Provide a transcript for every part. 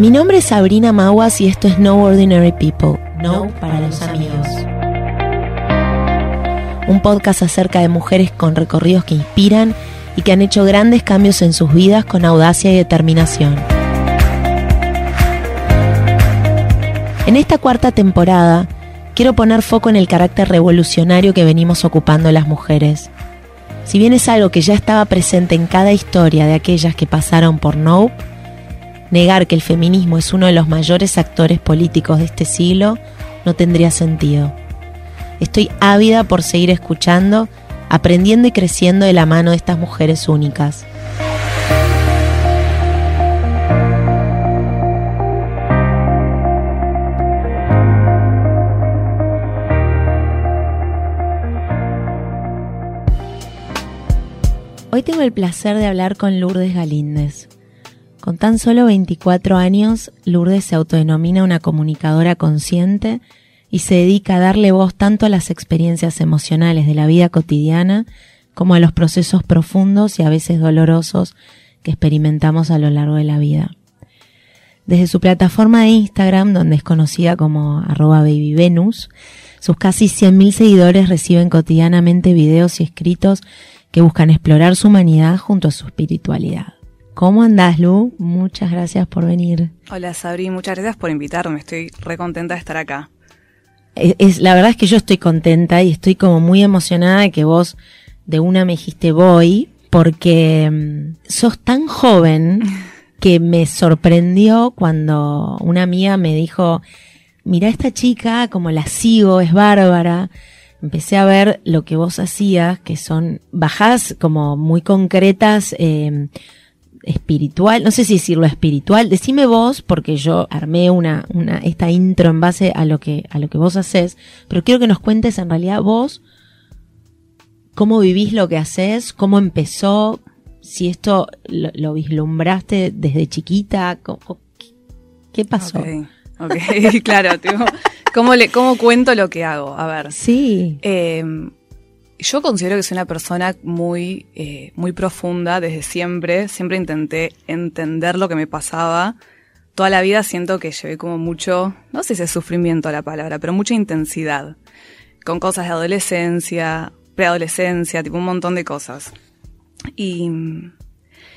Mi nombre es Sabrina Maguas y esto es No Ordinary People, No para los amigos. Un podcast acerca de mujeres con recorridos que inspiran y que han hecho grandes cambios en sus vidas con audacia y determinación. En esta cuarta temporada, quiero poner foco en el carácter revolucionario que venimos ocupando las mujeres. Si bien es algo que ya estaba presente en cada historia de aquellas que pasaron por Nope, negar que el feminismo es uno de los mayores actores políticos de este siglo no tendría sentido. Estoy ávida por seguir escuchando, aprendiendo y creciendo de la mano de estas mujeres únicas. Hoy tengo el placer de hablar con Lourdes Galíndez. Con tan solo 24 años, Lourdes se autodenomina una comunicadora consciente y se dedica a darle voz tanto a las experiencias emocionales de la vida cotidiana como a los procesos profundos y a veces dolorosos que experimentamos a lo largo de la vida. Desde su plataforma de Instagram, donde es conocida como arroba babyvenus, sus casi 100.000 seguidores reciben cotidianamente videos y escritos que buscan explorar su humanidad junto a su espiritualidad. ¿Cómo andás, Lu? Muchas gracias por venir. Hola, Sabri, muchas gracias por invitarme. Estoy re contenta de estar acá. Es, la verdad es que yo estoy contenta y estoy como muy emocionada de que vos de una me dijiste voy, porque mm, sos tan joven que me sorprendió cuando una amiga me dijo, mira esta chica, como la sigo, es bárbara empecé a ver lo que vos hacías, que son bajadas como muy concretas, eh, espiritual, no sé si decirlo espiritual, decime vos, porque yo armé una, una, esta intro en base a lo que, a lo que vos haces, pero quiero que nos cuentes en realidad vos cómo vivís lo que haces, cómo empezó, si esto lo, vislumbraste desde chiquita, ¿qué, pasó? Ok, claro, ¿cómo, le, ¿cómo cuento lo que hago? A ver. Sí. Eh, yo considero que soy una persona muy, eh, muy profunda desde siempre. Siempre intenté entender lo que me pasaba. Toda la vida siento que llevé como mucho, no sé si es sufrimiento la palabra, pero mucha intensidad. Con cosas de adolescencia, preadolescencia, tipo un montón de cosas. Y,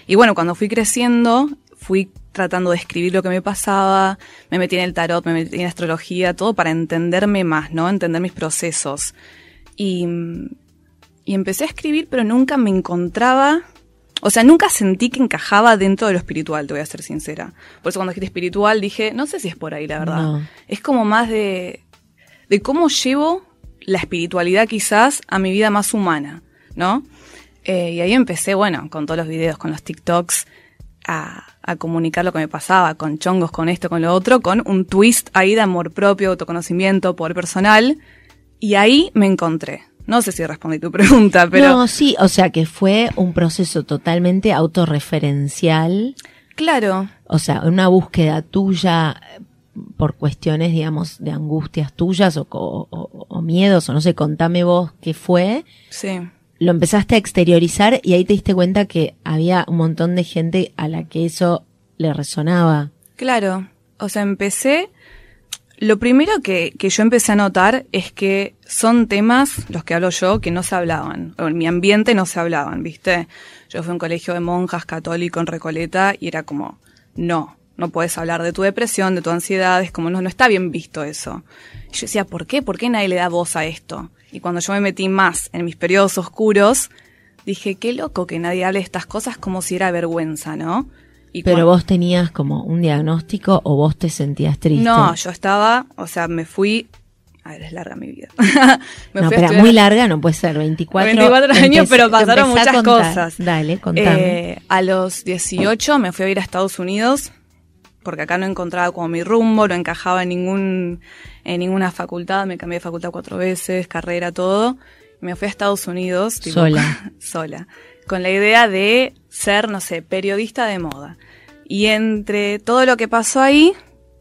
y bueno, cuando fui creciendo, fui tratando de escribir lo que me pasaba, me metí en el tarot, me metí en astrología, todo para entenderme más, ¿no? Entender mis procesos. Y, y empecé a escribir, pero nunca me encontraba, o sea, nunca sentí que encajaba dentro de lo espiritual, te voy a ser sincera. Por eso cuando escribí espiritual dije, no sé si es por ahí, la verdad. Es como más de, de cómo llevo la espiritualidad quizás a mi vida más humana, ¿no? Eh, y ahí empecé, bueno, con todos los videos, con los TikToks, a, a, comunicar lo que me pasaba, con chongos, con esto, con lo otro, con un twist ahí de amor propio, autoconocimiento, poder personal. Y ahí me encontré. No sé si respondí tu pregunta, pero... No, sí, o sea que fue un proceso totalmente autorreferencial. Claro. O sea, una búsqueda tuya por cuestiones, digamos, de angustias tuyas o, o, miedos, o no sé, contame vos qué fue. Sí. Lo empezaste a exteriorizar y ahí te diste cuenta que había un montón de gente a la que eso le resonaba. Claro. O sea, empecé lo primero que, que, yo empecé a notar es que son temas, los que hablo yo, que no se hablaban. en mi ambiente no se hablaban, ¿viste? Yo fui a un colegio de monjas católico en Recoleta y era como, no, no puedes hablar de tu depresión, de tu ansiedad, es como, no, no está bien visto eso. Y yo decía, ¿por qué? ¿Por qué nadie le da voz a esto? Y cuando yo me metí más en mis periodos oscuros, dije, qué loco que nadie hable de estas cosas como si era vergüenza, ¿no? Pero vos tenías como un diagnóstico o vos te sentías triste. No, yo estaba, o sea, me fui a ver, es larga mi vida. no, pero muy larga no puede ser, 24, 24 años, pero pasaron muchas cosas. Dale, contame. Eh, a los 18 me fui a ir a Estados Unidos, porque acá no encontraba como mi rumbo, no encajaba en, ningún, en ninguna facultad, me cambié de facultad cuatro veces, carrera, todo. Me fui a Estados Unidos. sola. sola con la idea de ser, no sé, periodista de moda. Y entre todo lo que pasó ahí,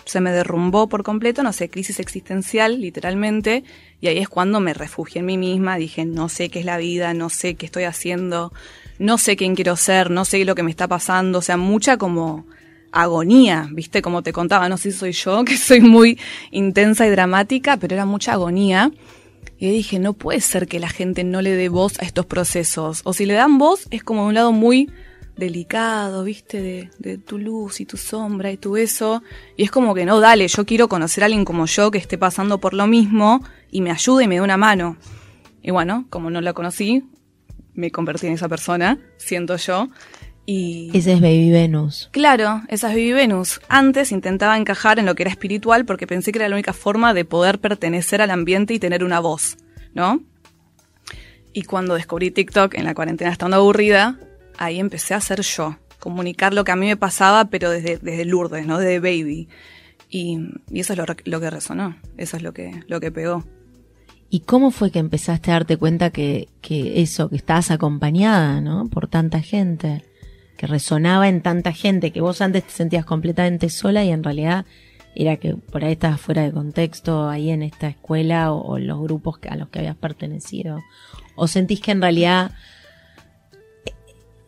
se me derrumbó por completo, no sé, crisis existencial, literalmente, y ahí es cuando me refugié en mí misma, dije, no sé qué es la vida, no sé qué estoy haciendo, no sé quién quiero ser, no sé lo que me está pasando, o sea, mucha como agonía, ¿viste? Como te contaba, no sé si soy yo, que soy muy intensa y dramática, pero era mucha agonía. Y dije, no puede ser que la gente no le dé voz a estos procesos. O si le dan voz, es como un lado muy delicado, ¿viste? De, tu luz y tu sombra y tu eso. Y es como que no, dale, yo quiero conocer a alguien como yo que esté pasando por lo mismo y me ayude y me dé una mano. Y bueno, como no la conocí, me convertí en esa persona, siento yo. Y... Ese es Baby Venus. Claro, esa es Baby Venus. Antes intentaba encajar en lo que era espiritual porque pensé que era la única forma de poder pertenecer al ambiente y tener una voz, ¿no? Y cuando descubrí TikTok en la cuarentena estando aburrida, ahí empecé a ser yo, comunicar lo que a mí me pasaba, pero desde, desde Lourdes, ¿no? Desde Baby. Y, y eso es lo, lo, que resonó, eso es lo que, lo que pegó. ¿Y cómo fue que empezaste a darte cuenta que, que eso, que estabas acompañada, ¿no? Por tanta gente, que resonaba en tanta gente, que vos antes te sentías completamente sola y en realidad era que por ahí estabas fuera de contexto ahí en esta escuela o, o los grupos a los que habías pertenecido. ¿O sentís que en realidad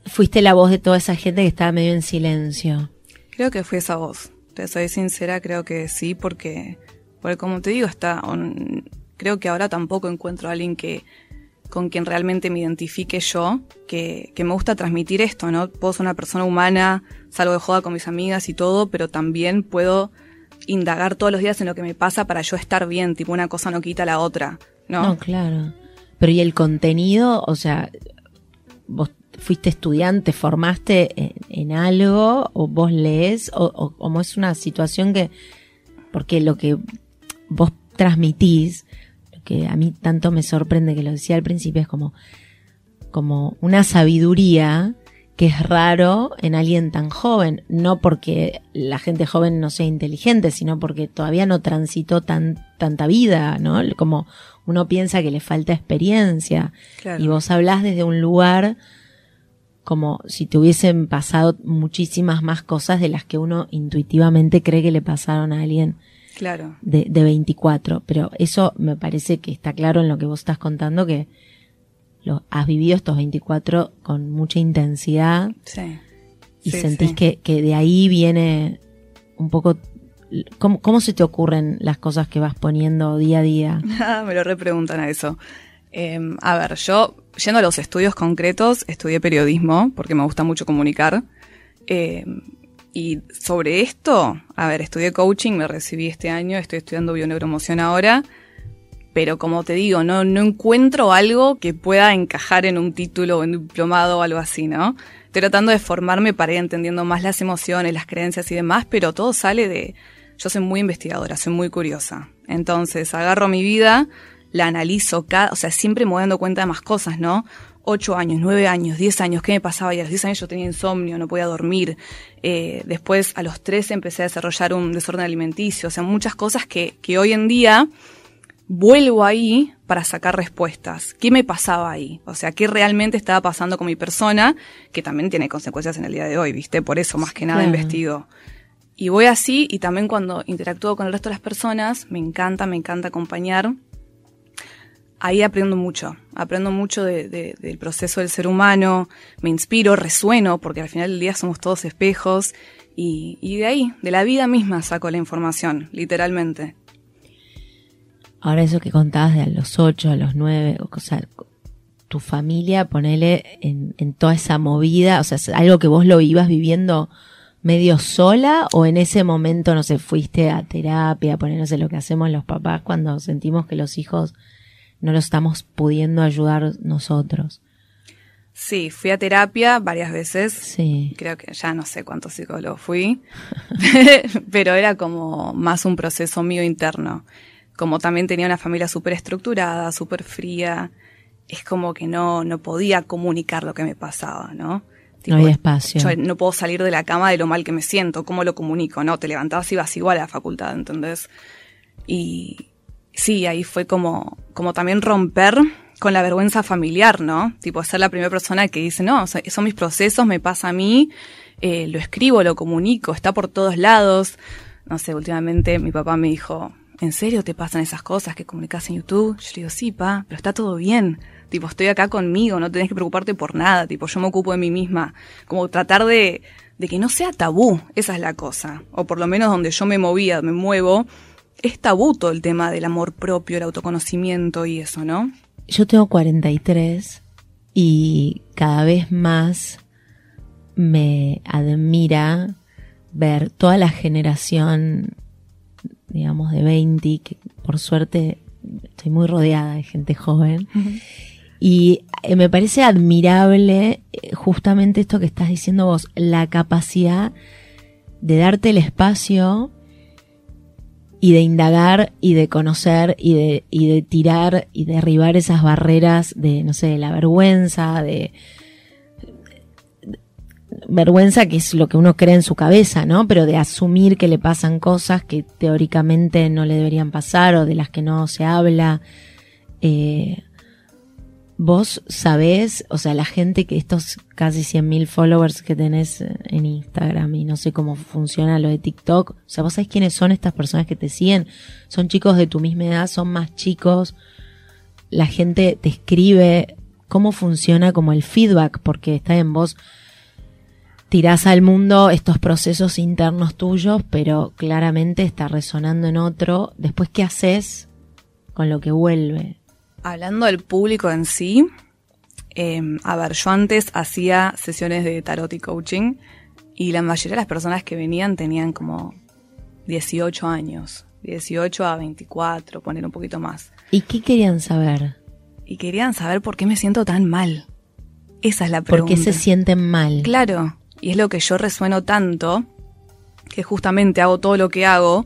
fuiste la voz de toda esa gente que estaba medio en silencio? Creo que fui esa voz. Te soy sincera, creo que sí, porque, porque como te digo, está, creo que ahora tampoco encuentro a alguien que con quien realmente me identifique yo, que, que me gusta transmitir esto, ¿no? Puedo ser una persona humana, salgo de joda con mis amigas y todo, pero también puedo indagar todos los días en lo que me pasa para yo estar bien, tipo una cosa no quita la otra, ¿no? No, claro. Pero ¿y el contenido? O sea, vos fuiste estudiante, formaste en, algo, o vos lees, o, o como es una situación que, porque lo que vos transmitís, que a mí tanto me sorprende que lo decía al principio, es como, como una sabiduría que es raro en alguien tan joven, no porque la gente joven no sea inteligente, sino porque todavía no transitó tan, tanta vida, ¿no? Como uno piensa que le falta experiencia. Claro. Y vos hablás desde un lugar como si te hubiesen pasado muchísimas más cosas de las que uno intuitivamente cree que le pasaron a alguien claro. de, de 24. Pero eso me parece que está claro en lo que vos estás contando, que lo, has vivido estos 24 con mucha intensidad. Sí. Y sí, sentís sí. Que, que de ahí viene un poco ¿Cómo, ¿Cómo, se te ocurren las cosas que vas poniendo día a día? Me lo repreguntan a eso. Eh, a ver, yo, yendo a los estudios concretos, estudié periodismo porque me gusta mucho comunicar. Eh, y sobre esto, a ver, estudié coaching, me recibí este año, estoy estudiando bioneuromoción ahora. Pero como te digo, no, no encuentro algo que pueda encajar en un título o en un diplomado o algo así, ¿no? Estoy tratando de formarme para ir entendiendo más las emociones, las creencias y demás, pero todo sale de, yo soy muy investigadora, soy muy curiosa. Entonces agarro mi vida, la analizo, cada, o sea, siempre me voy dando cuenta de más cosas, ¿no? Ocho años, nueve años, diez años, ¿qué me pasaba? Y a los diez años yo tenía insomnio, no podía dormir. Eh, después, a los trece empecé a desarrollar un desorden alimenticio. O sea, muchas cosas que, que hoy en día vuelvo ahí para sacar respuestas. ¿Qué me pasaba ahí? O sea, ¿qué realmente estaba pasando con mi persona? Que también tiene consecuencias en el día de hoy, ¿viste? Por eso, más que nada, Claro. investigo. Y voy así, y también cuando interactúo con el resto de las personas, me encanta, me encanta acompañar. Ahí aprendo mucho, aprendo mucho de- de- del proceso del ser humano, me inspiro, resueno, porque al final del día somos todos espejos, y, y de ahí, de la vida misma saco la información, literalmente. Ahora eso que contabas de a los ocho, a los nueve, o sea, tu familia, ponele en, en toda esa movida, o sea, es algo que vos lo ibas viviendo medio sola o en ese momento, no sé, fuiste a terapia, poner, no sé, lo que hacemos los papás cuando sentimos que los hijos no los estamos pudiendo ayudar nosotros. Sí, fui a terapia varias veces, Sí. creo que ya no sé cuántos psicólogos fui, pero era como más un proceso mío interno. Como también tenía una familia súper estructurada, súper fría, es como que no, no podía comunicar lo que me pasaba, ¿no? No había espacio. Yo no puedo salir de la cama de lo mal que me siento, ¿cómo lo comunico? No, te levantabas y ibas igual a la facultad, ¿entendés? Y sí, ahí fue como, como también romper con la vergüenza familiar, ¿no? Tipo, ser la primera persona que dice, no, son mis procesos, me pasa a mí, eh, lo escribo, lo comunico, está por todos lados. No sé, últimamente mi papá me dijo, ¿en serio te pasan esas cosas que comunicas en YouTube? Yo le digo, sí, pa, pero está todo bien. tipo, estoy acá conmigo, no tenés que preocuparte por nada, tipo, yo me ocupo de mí misma. Como tratar de, de que no sea tabú, esa es la cosa. O por lo menos donde yo me movía, me muevo, es tabú todo el tema del amor propio, el autoconocimiento y eso, ¿no? Yo tengo 43 y cada vez más me admira ver toda la generación, digamos, de 20, que por suerte estoy muy rodeada de gente joven. Y eh, me parece admirable eh, justamente esto que estás diciendo vos, la capacidad de darte el espacio y de indagar y de conocer y de, y de tirar y derribar esas barreras de, no sé, de la vergüenza, de, vergüenza que es lo que uno cree en su cabeza, ¿no? Pero de asumir que le pasan cosas que teóricamente no le deberían pasar o de las que no se habla. Eh, vos sabés, o sea, la gente que estos casi 100.000 followers que tenés en Instagram y no sé cómo funciona lo de TikTok, o sea, vos sabés quiénes son estas personas que te siguen, son chicos de tu misma edad, son más chicos, la gente te escribe, cómo funciona como el feedback, porque está en vos tirás al mundo estos procesos internos tuyos, pero claramente está resonando en otro. Después, ¿qué haces con lo que vuelve? Hablando del público en sí, em, a ver, yo antes hacía sesiones de tarot y coaching y la mayoría de las personas que venían tenían como 18 años, 18 a 24, poner un poquito más. ¿Y qué querían saber? Y querían saber por qué me siento tan mal. Esa es la pregunta. ¿Por qué se sienten mal? Claro, y es lo que yo resueno tanto, que justamente hago todo lo que hago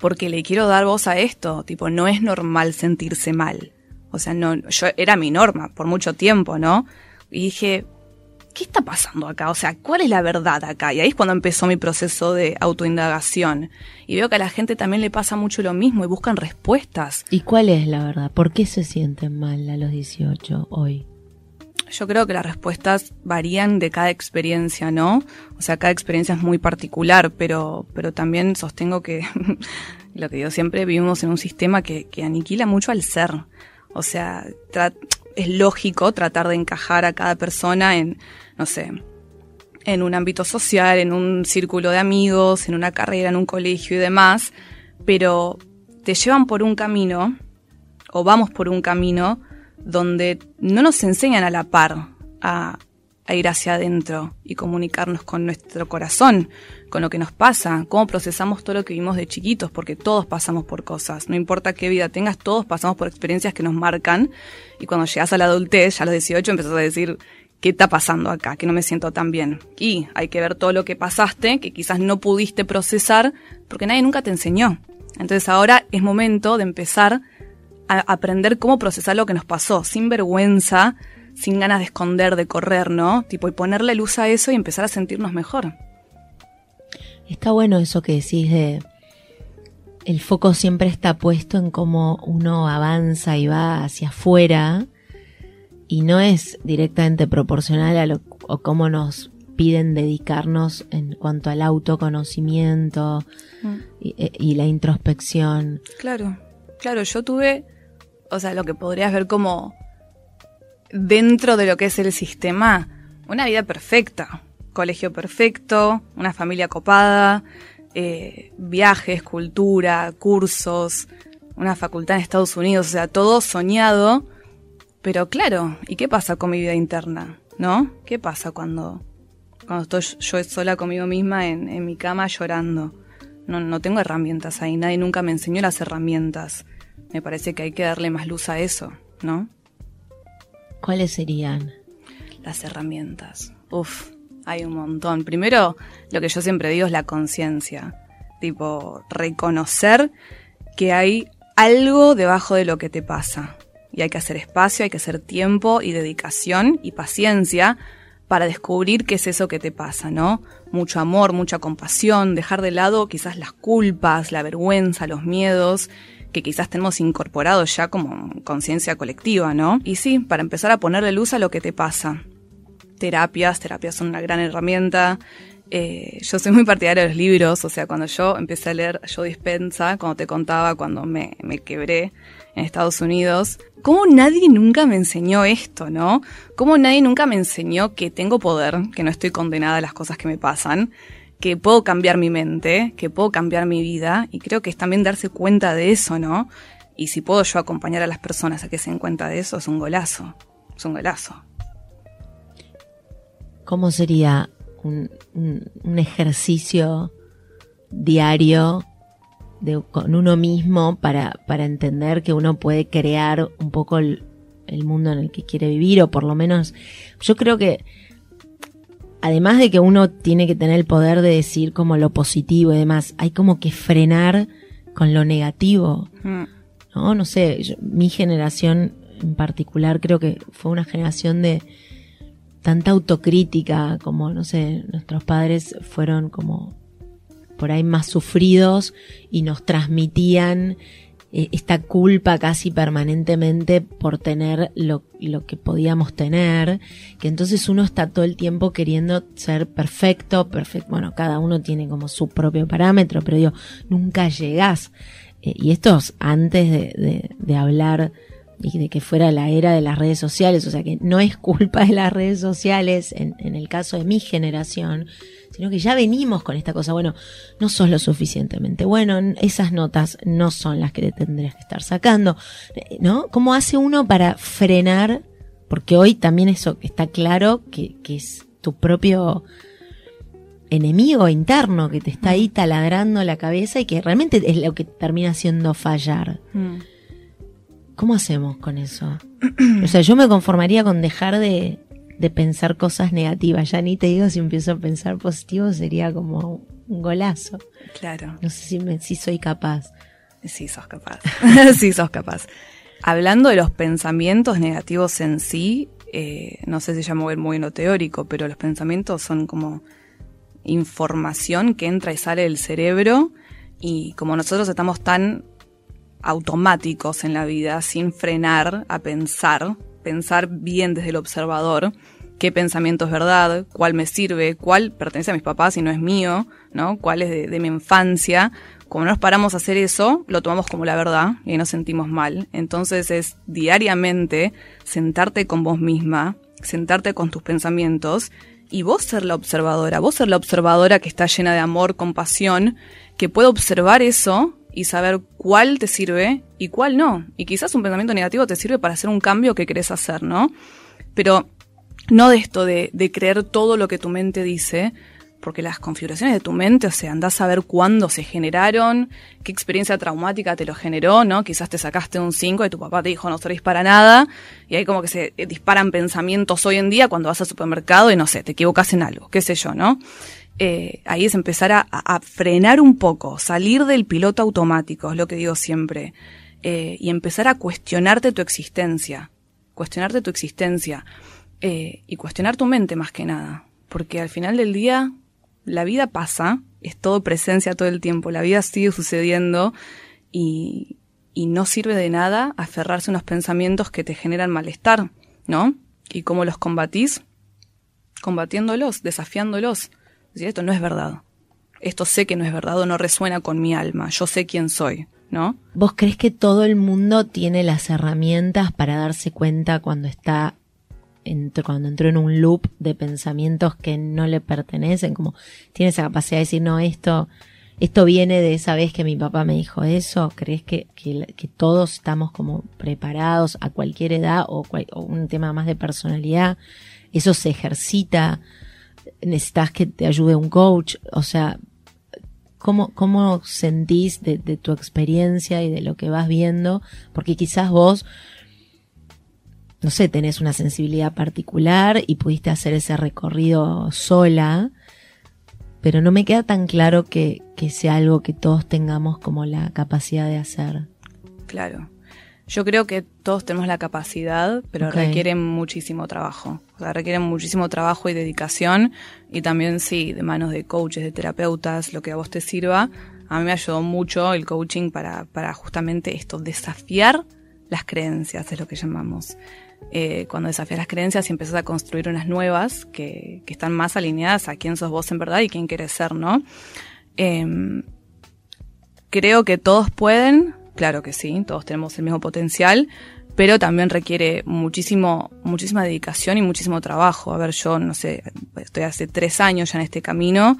porque le quiero dar voz a esto. Tipo, no es normal sentirse mal. O sea, no, yo era mi norma por mucho tiempo, ¿no? Y dije, ¿qué está pasando acá? O sea, ¿cuál es la verdad acá? Y ahí es cuando empezó mi proceso de autoindagación. Y veo que a la gente también le pasa mucho lo mismo y buscan respuestas. ¿Y cuál es la verdad? ¿Por qué se sienten mal a los 18 hoy? Yo creo que las respuestas varían de cada experiencia, ¿no? O sea, cada experiencia es muy particular, pero, pero también sostengo que, lo que yo siempre, vivimos en un sistema que, que aniquila mucho al ser. O sea, es lógico tratar de encajar a cada persona en, no sé, en un ámbito social, en un círculo de amigos, en una carrera, en un colegio y demás, pero te llevan por un camino, o vamos por un camino, donde no nos enseñan a la par a, ir hacia adentro y comunicarnos con nuestro corazón, con lo que nos pasa, cómo procesamos todo lo que vimos de chiquitos, porque todos pasamos por cosas, no importa qué vida tengas, todos pasamos por experiencias que nos marcan y cuando llegas a la adultez, ya a los 18, empezás a decir, ¿qué está pasando acá? Que no me siento tan bien. Y hay que ver todo lo que pasaste, que quizás no pudiste procesar, porque nadie nunca te enseñó. Entonces ahora es momento de empezar aprender cómo procesar lo que nos pasó, sin vergüenza, sin ganas de esconder, de correr, ¿no? Tipo, y ponerle luz a eso y empezar a sentirnos mejor. Está bueno eso que decís de el foco siempre está puesto en cómo uno avanza y va hacia afuera y no es directamente proporcional a lo o cómo nos piden dedicarnos en cuanto al autoconocimiento mm. y, y, la introspección. Claro, claro, yo tuve o sea, lo que podrías ver como dentro de lo que es el sistema, una vida perfecta, colegio perfecto, una familia copada, eh, viajes, cultura, cursos, una facultad en Estados Unidos, o sea, todo soñado. Pero claro, ¿y qué pasa con mi vida interna? ¿No? ¿Qué pasa cuando, cuando estoy yo sola conmigo misma en, en mi cama llorando? No, no tengo herramientas ahí, nadie nunca me enseñó las herramientas me parece que hay que darle más luz a eso, ¿no? ¿Cuáles serían? Las herramientas. Uf, hay un montón. Primero, lo que yo siempre digo es la conciencia. Tipo, reconocer que hay algo debajo de lo que te pasa. Y hay que hacer espacio, hay que hacer tiempo y dedicación y paciencia para descubrir qué es eso que te pasa, ¿no? Mucho amor, mucha compasión, dejar de lado quizás las culpas, la vergüenza, los miedos que quizás tenemos incorporado ya como conciencia colectiva, ¿no? Y sí, para empezar a ponerle luz a lo que te pasa. Terapias, terapias son una gran herramienta. Eh, yo soy muy partidaria de los libros, o sea, cuando yo empecé a leer Yo Dispensa, cuando te contaba, cuando me, me quebré en Estados Unidos. ¿Cómo nadie nunca me enseñó esto, no? ¿Cómo nadie nunca me enseñó que tengo poder, que no estoy condenada a las cosas que me pasan, que puedo cambiar mi mente, que puedo cambiar mi vida? Y creo que es también darse cuenta de eso, ¿no? Y si puedo yo acompañar a las personas a que se den cuenta de eso, es un golazo. Es un golazo. ¿Cómo sería un, ejercicio diario de, con uno mismo para, para entender que uno puede crear un poco el, el mundo en el que quiere vivir? O por lo menos, yo creo que además de que uno tiene que tener el poder de decir como lo positivo y demás, hay como que frenar con lo negativo. Mm. ¿no? No sé, mi generación en particular creo que fue una generación de tanta autocrítica como, no sé, nuestros padres fueron como por ahí más sufridos y nos transmitían eh, esta culpa casi permanentemente por tener lo, lo, que podíamos tener, que entonces uno está todo el tiempo queriendo ser perfecto, perfecto, bueno, cada uno tiene como su propio parámetro, pero digo, nunca llegás. Eh, y esto es antes de, de, hablar y de que fuera la era de las redes sociales, o sea que no es culpa de las redes sociales en, en, el caso de mi generación, sino que ya venimos con esta cosa, bueno, no sos lo suficientemente bueno, esas notas no son las que te tendrías que estar sacando, ¿no? ¿Cómo hace uno para frenar? Porque hoy también eso está claro que, que es tu propio enemigo interno que te está ahí taladrando la cabeza y que realmente es lo que termina haciendo fallar. Mm. ¿Cómo hacemos con eso? O sea, yo me conformaría con dejar de, pensar cosas negativas. Ya ni te digo si empiezo a pensar positivo, sería como un golazo. Claro. No sé si, me, si soy capaz. Sí, sos capaz. sí, sos capaz. Hablando de los pensamientos negativos en sí, eh, no sé si ya mover muy en lo teórico, pero los pensamientos son como información que entra y sale del cerebro y como nosotros estamos tan automáticos en la vida, sin frenar a pensar, pensar bien desde el observador, qué pensamiento es verdad, cuál me sirve, cuál pertenece a mis papás y no es mío, ¿no? cuál es de, mi infancia. Como no nos paramos a hacer eso, lo tomamos como la verdad y nos sentimos mal. Entonces es diariamente sentarte con vos misma, sentarte con tus pensamientos y vos ser la observadora, vos ser la observadora que está llena de amor, compasión, que puede observar eso y saber cuál te sirve y cuál no. Y quizás un pensamiento negativo te sirve para hacer un cambio que querés hacer, ¿no? Pero no de esto de, de creer todo lo que tu mente dice, porque las configuraciones de tu mente, o sea, andás a ver cuándo se generaron, qué experiencia traumática te lo generó, ¿no? Quizás te sacaste un 5 y tu papá te dijo no servís para nada, y ahí como que se disparan pensamientos hoy en día cuando vas al supermercado y no sé, te equivocas en algo, qué sé yo, ¿no? Eh, ahí es empezar a, frenar un poco, salir del piloto automático, es lo que digo siempre, eh, y empezar a cuestionarte tu existencia, cuestionarte tu existencia, eh, y cuestionar tu mente más que nada, porque al final del día la vida pasa, es todo presencia todo el tiempo, la vida sigue sucediendo y, y no sirve de nada aferrarse a unos pensamientos que te generan malestar, ¿no? ¿Y cómo los combatís? Combatiéndolos, desafiándolos. Si esto no es verdad. Esto sé que no es verdad o no resuena con mi alma. Yo sé quién soy, ¿no? ¿Vos crees que todo el mundo tiene las herramientas para darse cuenta cuando está cuando entró en un loop de pensamientos que no le pertenecen, como tiene esa capacidad de decir, no, esto, esto viene de esa vez que mi papá me dijo eso, ¿crees que, que, todos estamos como preparados a cualquier edad o, un tema más de personalidad? Eso se ejercita, necesitas que te ayude un coach, o sea, ¿Cómo, ¿Cómo sentís de, tu experiencia y de lo que vas viendo? Porque quizás vos no sé, tenés una sensibilidad particular y pudiste hacer ese recorrido sola, pero no me queda tan claro que, sea algo que todos tengamos como la capacidad de hacer. Claro. Yo creo que todos tenemos la capacidad, pero requieren muchísimo trabajo. O sea, requieren muchísimo trabajo y dedicación. Y también, sí, de manos de coaches, de terapeutas, lo que a vos te sirva. A mí me ayudó mucho el coaching para, para justamente esto, desafiar las creencias, es lo que llamamos. Eh, cuando desafías las creencias y empiezas a construir unas nuevas que, que, están más alineadas a quién sos vos en verdad y quién quieres ser, ¿no? Em, creo que todos pueden, claro que sí, todos tenemos el mismo potencial, pero también requiere muchísimo, muchísima dedicación y muchísimo trabajo. A ver, yo no sé, estoy hace tres años ya en este camino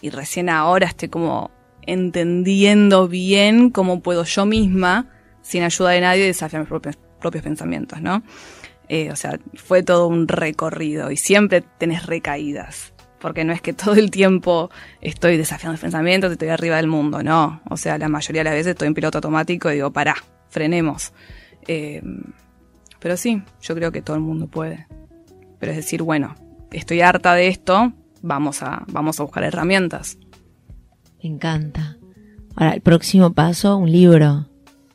y recién ahora estoy como entendiendo bien cómo puedo yo misma, sin ayuda de nadie, desafiar mis propios, propios pensamientos, ¿no? Eh, o sea, fue todo un recorrido y siempre tenés recaídas. Porque no es que todo el tiempo estoy desafiando los pensamientos, estoy arriba del mundo, no. O sea, la mayoría de las veces estoy en piloto automático y digo, pará, frenemos. Eh, pero sí, yo creo que todo el mundo puede. Pero es decir, bueno, estoy harta de esto, vamos a, vamos a buscar herramientas. Me encanta. Ahora, el próximo paso, un libro.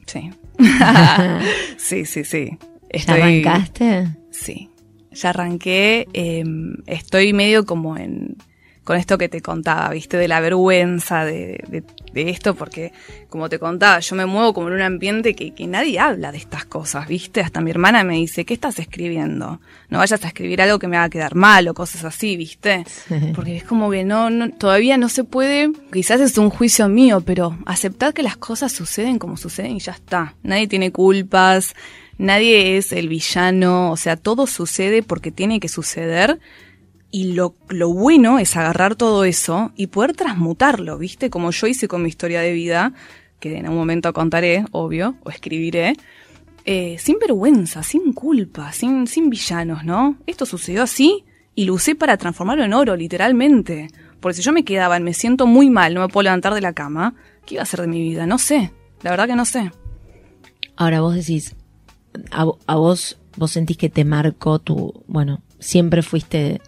Sí. sí, sí, sí. ¿Ya arrancaste? Sí. Ya arranqué. Em, estoy medio como en con esto que te contaba, viste, de la vergüenza de, de, esto, porque como te contaba, yo me muevo como en un ambiente que, que, nadie habla de estas cosas, viste, hasta mi hermana me dice, ¿qué estás escribiendo? No vayas a escribir algo que me haga quedar mal o cosas así, viste, porque es como que no, no, todavía no se puede, quizás es un juicio mío, pero aceptar que las cosas suceden como suceden y ya está, nadie tiene culpas, nadie es el villano, o sea, todo sucede porque tiene que suceder y lo, lo, bueno es agarrar todo eso y poder transmutarlo, ¿viste? Como yo hice con mi historia de vida, que en un momento contaré, obvio, o escribiré, eh, sin vergüenza, sin culpa, sin, sin villanos, ¿no? Esto sucedió así y lo usé para transformarlo en oro, literalmente. Porque si yo me quedaba me siento muy mal, no me puedo levantar de la cama, ¿qué iba a hacer de mi vida? No sé, la verdad que no sé. Ahora vos decís, a, a vos, vos sentís que te marcó tu, bueno, siempre fuiste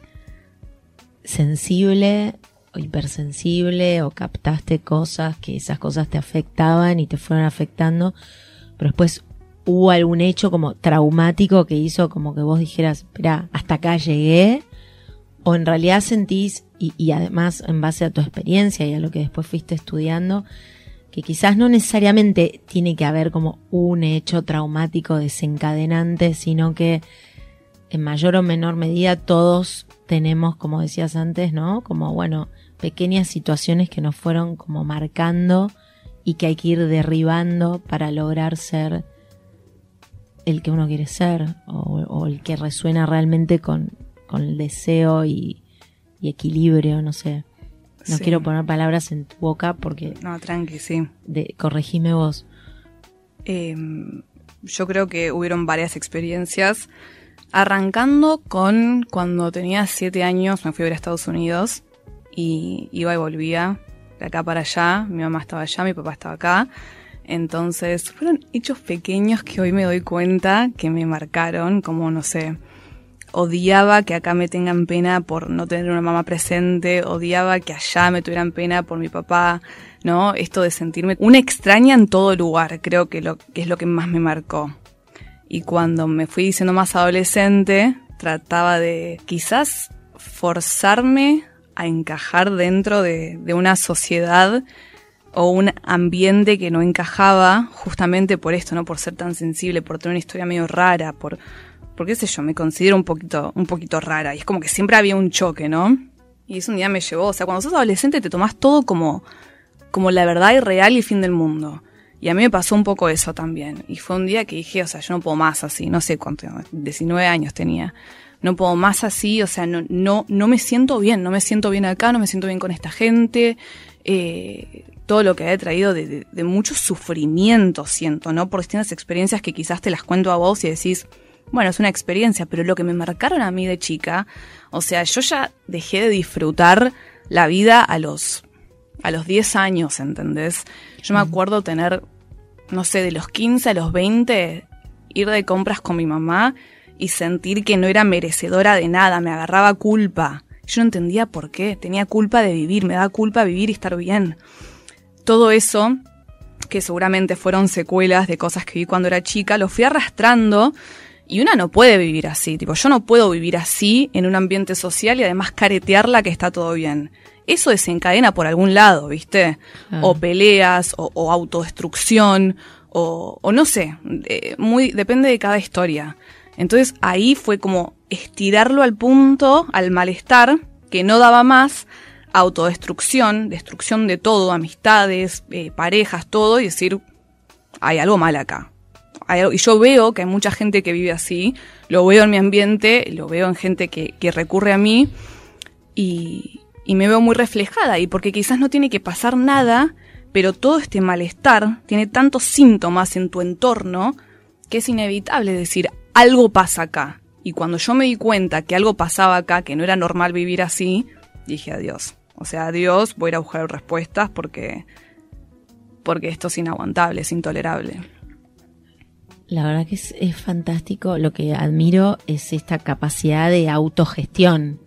sensible o hipersensible o captaste cosas que esas cosas te afectaban y te fueron afectando, pero después hubo algún hecho como traumático que hizo como que vos dijeras, espera, hasta acá llegué, o en realidad sentís, y, y, además en base a tu experiencia y a lo que después fuiste estudiando, que quizás no necesariamente tiene que haber como un hecho traumático desencadenante, sino que en mayor o menor medida todos tenemos, como decías antes, ¿no? Como, bueno, pequeñas situaciones que nos fueron como marcando y que hay que ir derribando para lograr ser el que uno quiere ser o, el que resuena realmente con, con el deseo y, equilibrio, no sé. No quiero poner palabras en tu boca porque... No, tranqui, sí. De, corregime vos. Em, yo creo que hubieron varias experiencias Arrancando con cuando tenía siete años me fui a ver a Estados Unidos y iba y volvía de acá para allá. Mi mamá estaba allá, mi papá estaba acá. Entonces fueron hechos pequeños que hoy me doy cuenta que me marcaron, como no sé, odiaba que acá me tengan pena por no tener una mamá presente, odiaba que allá me tuvieran pena por mi papá, ¿no? Esto de sentirme una extraña en todo lugar, creo que, lo, que es lo que más me marcó. Y cuando me fui diciendo más adolescente, trataba de quizás forzarme a encajar dentro de, una sociedad o un ambiente que no encajaba justamente por esto, ¿no? Por ser tan sensible, por tener una historia medio rara, por, por qué sé yo, me considero un poquito, un poquito rara. Y es como que siempre había un choque, ¿no? Y eso un día me llevó, o sea, cuando sos adolescente te tomás todo como, como la verdad irreal y fin del mundo. Y a mí me pasó un poco eso también. Y fue un día que dije, o sea, yo no puedo más así, no sé cuánto, 19 años tenía. No puedo más así, o sea, no, no, no me siento bien, no me siento bien acá, no me siento bien con esta gente. Eh, todo lo que ha traído de, de, mucho sufrimiento, siento, ¿no? Por distintas experiencias que quizás te las cuento a vos y decís, bueno, es una experiencia, pero lo que me marcaron a mí de chica, o sea, yo ya dejé de disfrutar la vida a los, a los 10 años, ¿entendés? Yo me acuerdo tener no sé, de los 15 a los 20, ir de compras con mi mamá y sentir que no era merecedora de nada, me agarraba culpa. Yo no entendía por qué, tenía culpa de vivir, me daba culpa vivir y estar bien. Todo eso, que seguramente fueron secuelas de cosas que vi cuando era chica, lo fui arrastrando y una no puede vivir así, tipo, yo no puedo vivir así en un ambiente social y además caretearla que está todo bien eso desencadena por algún lado, ¿viste? O peleas, o, autodestrucción, o, o, no sé, muy, depende de cada historia. Entonces ahí fue como estirarlo al punto, al malestar, que no daba más, autodestrucción, destrucción de todo, amistades, eh, parejas, todo, y decir, hay algo mal acá. Y yo veo que hay mucha gente que vive así, lo veo en mi ambiente, lo veo en gente que, que recurre a mí y, y me veo muy reflejada y porque quizás no tiene que pasar nada, pero todo este malestar tiene tantos síntomas en tu entorno que es inevitable decir algo pasa acá. Y cuando yo me di cuenta que algo pasaba acá, que no era normal vivir así, dije adiós. O sea, adiós, voy a ir a buscar respuestas porque, porque esto es inaguantable, es intolerable. La verdad que es, es fantástico. Lo que admiro es esta capacidad de autogestión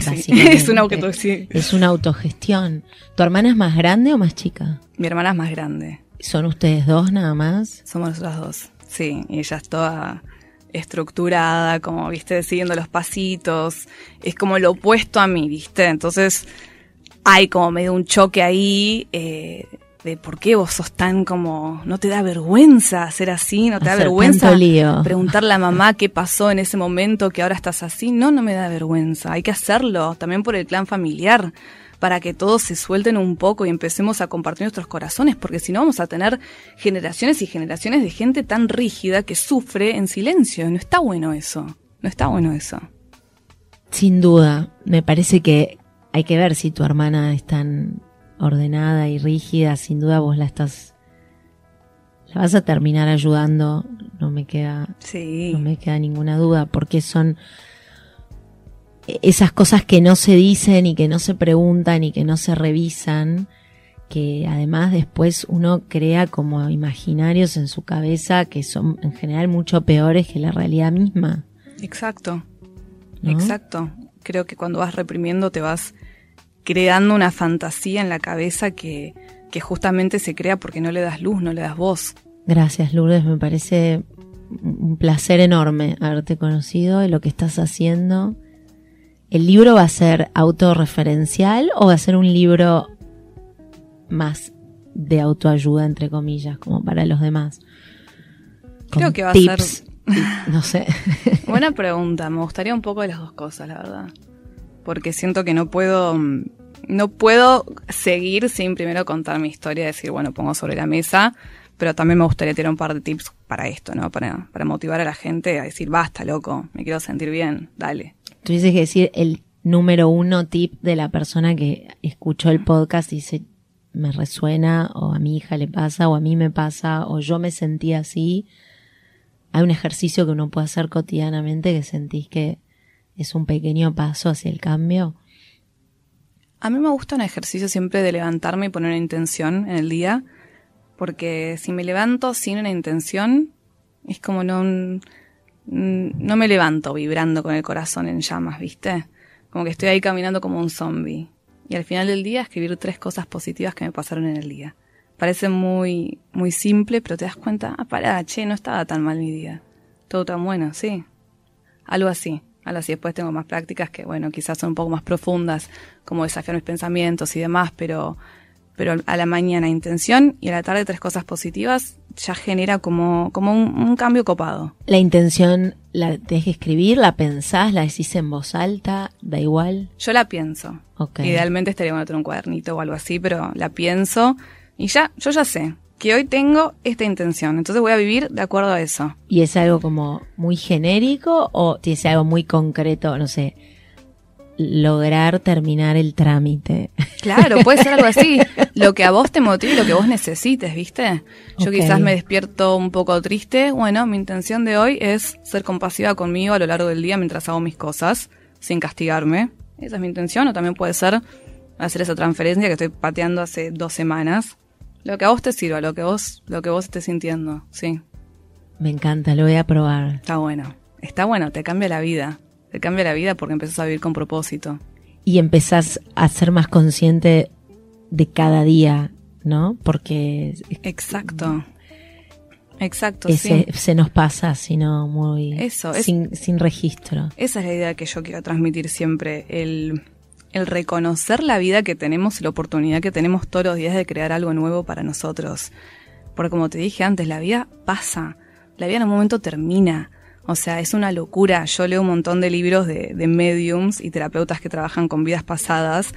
es una autogestión. Es una autogestión. ¿Tu hermana es más grande o más chica? Mi hermana es más grande. ¿Son ustedes dos nada más? Somos nosotras dos, sí. Y ella es toda estructurada, como, viste, siguiendo los pasitos. Es como lo opuesto a mí, viste. Entonces hay como medio un choque ahí. Eh, de por qué vos sos tan como, no te da vergüenza ser así, no te da vergüenza preguntarle a mamá qué pasó en ese momento que ahora estás así. No, no me da vergüenza, hay que hacerlo, también por el clan familiar, para que todos se suelten un poco y empecemos a compartir nuestros corazones, porque si no vamos a tener generaciones y generaciones de gente tan rígida que sufre en silencio. No está bueno eso, no está bueno eso. Sin duda, me parece que hay que ver si tu hermana es tan ordenada y rígida, sin duda vos la estás la vas a terminar ayudando, no me queda no me queda ninguna duda, porque son esas cosas que no se dicen y que no se preguntan y que no se revisan, que además después uno crea como imaginarios en su cabeza que son en general mucho peores que la realidad misma. Exacto. Exacto. Creo que cuando vas reprimiendo te vas creando una fantasía en la cabeza que, que justamente se crea porque no le das luz, no le das voz. Gracias, Lourdes. Me parece un placer enorme haberte conocido y lo que estás haciendo. ¿El libro va a ser autorreferencial o va a ser un libro más de autoayuda, entre comillas, como para los demás? Creo que va a ser... No sé. Buena pregunta. Me gustaría un poco de las dos cosas, la verdad porque siento que no puedo, no puedo seguir sin primero contar mi historia, decir, bueno, pongo sobre la mesa, pero también me gustaría tener un par de tips para esto, ¿no? Para, para motivar a la gente a decir, basta, loco, me quiero sentir bien, dale. Tuvieses que decir el número uno tip de la persona que escuchó el podcast y dice, me resuena, o a mi hija le pasa, o a mí me pasa, o yo me sentí así. Hay un ejercicio que uno puede hacer cotidianamente que sentís que es un pequeño paso hacia el cambio? A mí me gusta un ejercicio siempre de levantarme y poner una intención en el día, porque si me levanto sin una intención, es como no, no me levanto vibrando con el corazón en llamas, ¿viste? Como que estoy ahí caminando como un zombie. Y al final del día escribir tres cosas positivas que me pasaron en el día. Parece muy, muy simple, pero te das cuenta, ah, pará, che, no estaba tan mal mi día. Todo tan bueno, sí. Algo así. A las y después tengo más prácticas que, bueno, quizás son un poco más profundas, como desafiar mis pensamientos y demás, pero, pero a la mañana intención y a la tarde tres cosas positivas ya genera como, como un, cambio copado. La intención la tenés que escribir, la pensás, la decís en voz alta, da igual. Yo la pienso. Idealmente estaría bueno tener un cuadernito o algo así, pero la pienso y ya, yo ya sé que hoy tengo esta intención, entonces voy a vivir de acuerdo a eso. ¿Y es algo como muy genérico o tiene algo muy concreto, no sé, lograr terminar el trámite? Claro, puede ser algo así, lo que a vos te motive lo que vos necesites, ¿viste? Yo quizás me despierto un poco triste, bueno, mi intención de hoy es ser compasiva conmigo a lo largo del día mientras hago mis cosas, sin castigarme. Esa es mi intención, o también puede ser hacer esa transferencia que estoy pateando hace dos semanas lo que a vos te sirva, lo que vos, lo que vos estés sintiendo, sí. Me encanta, lo voy a probar. Está bueno. Está bueno, te cambia la vida. Te cambia la vida porque empezás a vivir con propósito. Y empezás a ser más consciente de cada día, ¿no? Porque... Exacto. Exacto, sí. Se nos pasa, sino muy... Eso, sin, sin registro. Esa es la idea que yo quiero transmitir siempre, el el reconocer la vida que tenemos y la oportunidad que tenemos todos los días de crear algo nuevo para nosotros. Porque como te dije antes, la vida pasa, la vida en un momento termina. O sea, es una locura. Yo leo un montón de libros de, de mediums y terapeutas que trabajan con vidas pasadas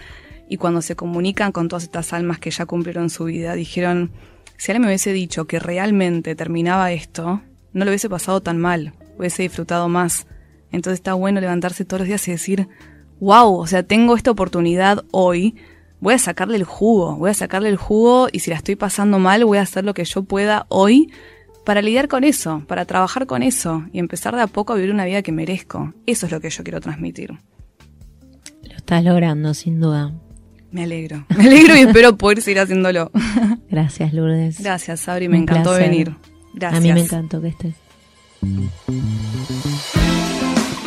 y cuando se comunican con todas estas almas que ya cumplieron su vida, dijeron, si alguien me hubiese dicho que realmente terminaba esto, no lo hubiese pasado tan mal, hubiese disfrutado más. Entonces está bueno levantarse todos los días y decir, wow, o sea, tengo esta oportunidad hoy, voy a sacarle el jugo, voy a sacarle el jugo y si la estoy pasando mal, voy a hacer lo que yo pueda hoy para lidiar con eso, para trabajar con eso y empezar de a poco a vivir una vida que merezco. Eso es lo que yo quiero transmitir. Lo estás logrando, sin duda. Me alegro, me alegro y espero poder seguir haciéndolo. Gracias, Lourdes. Gracias, Sabri, me encantó venir. Gracias. A mí me encantó que estés.